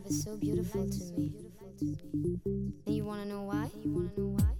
life is so beautiful to me. And you wanna know why? You wanna know why?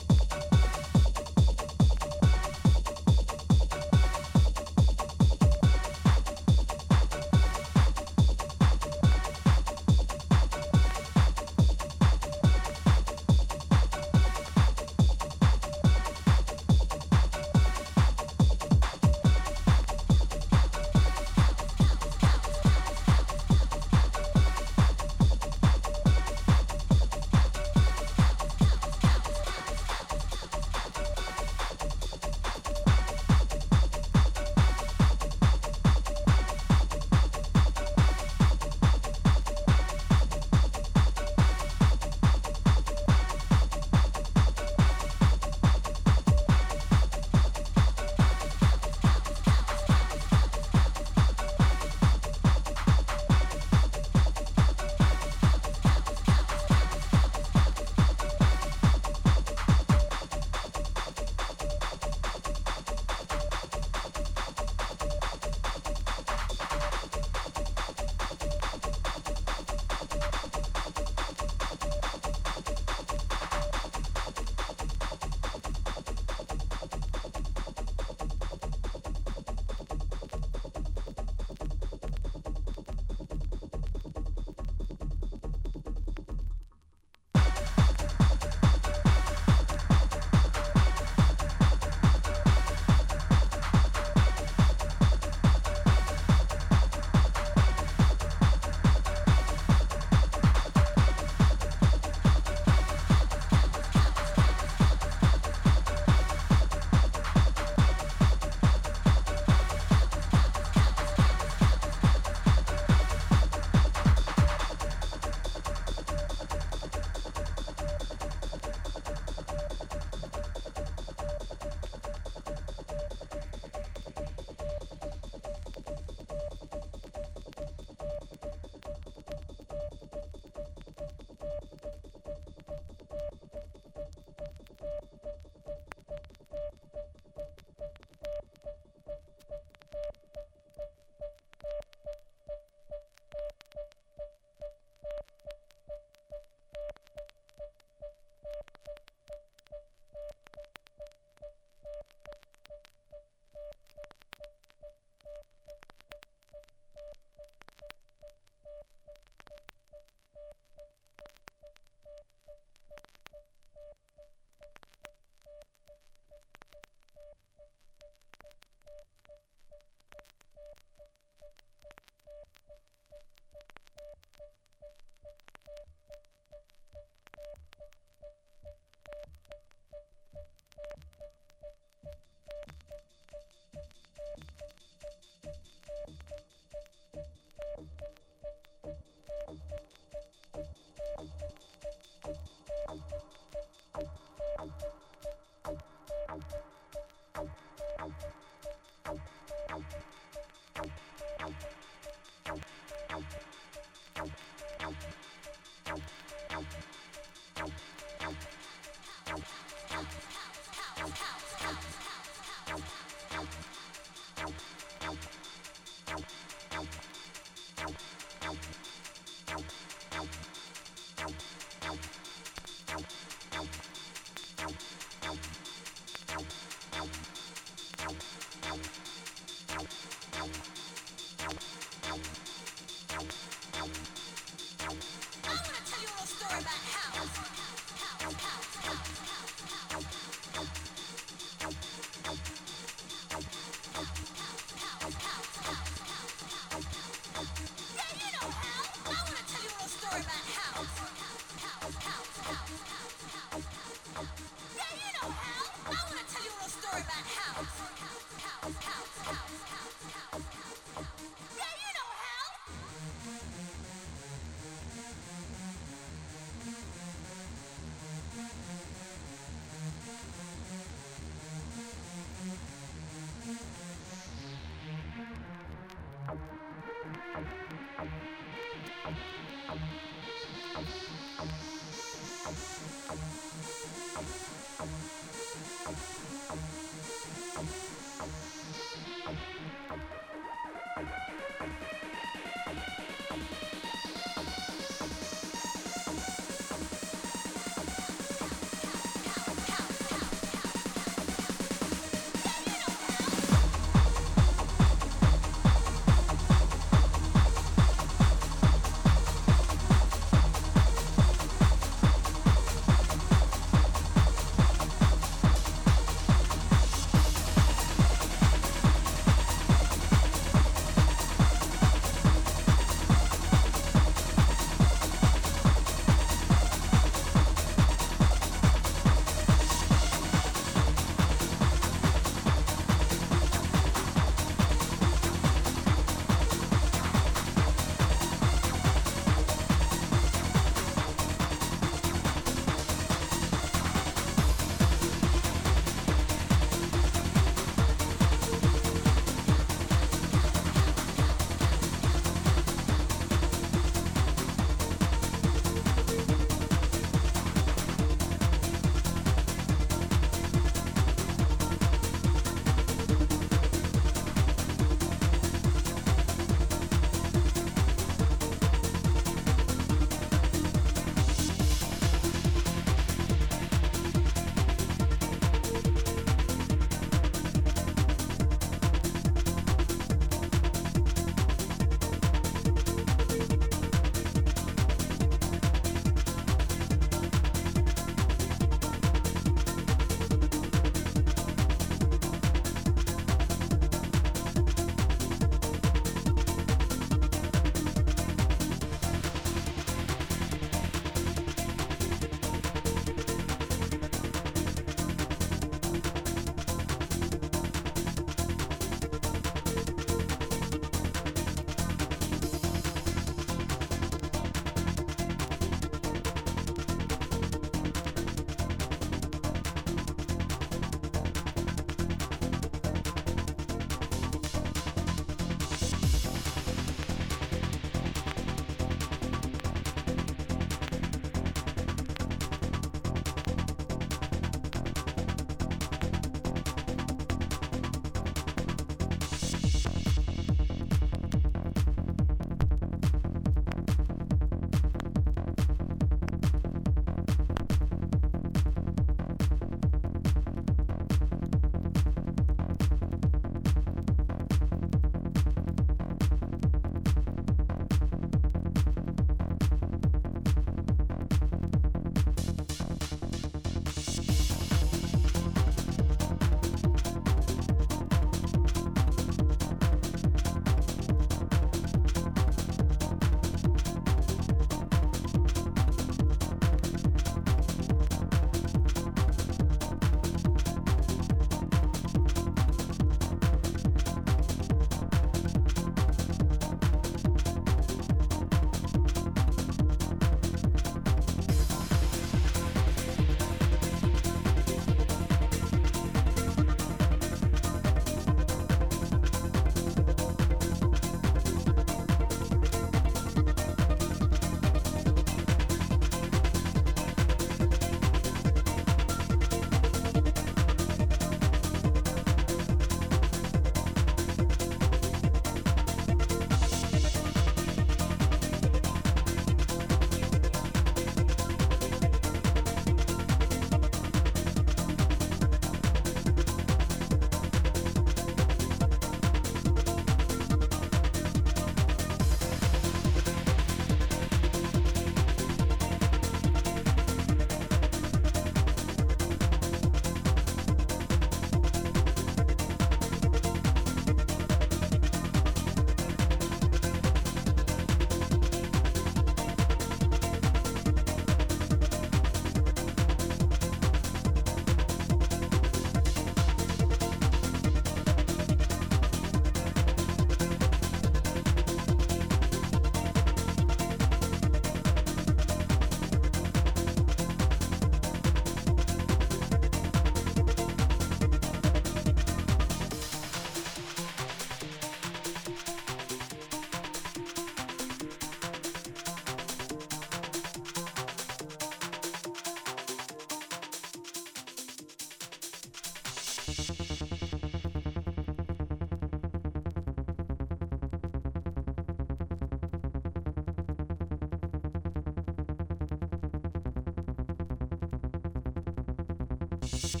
Shh.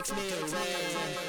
Takes me.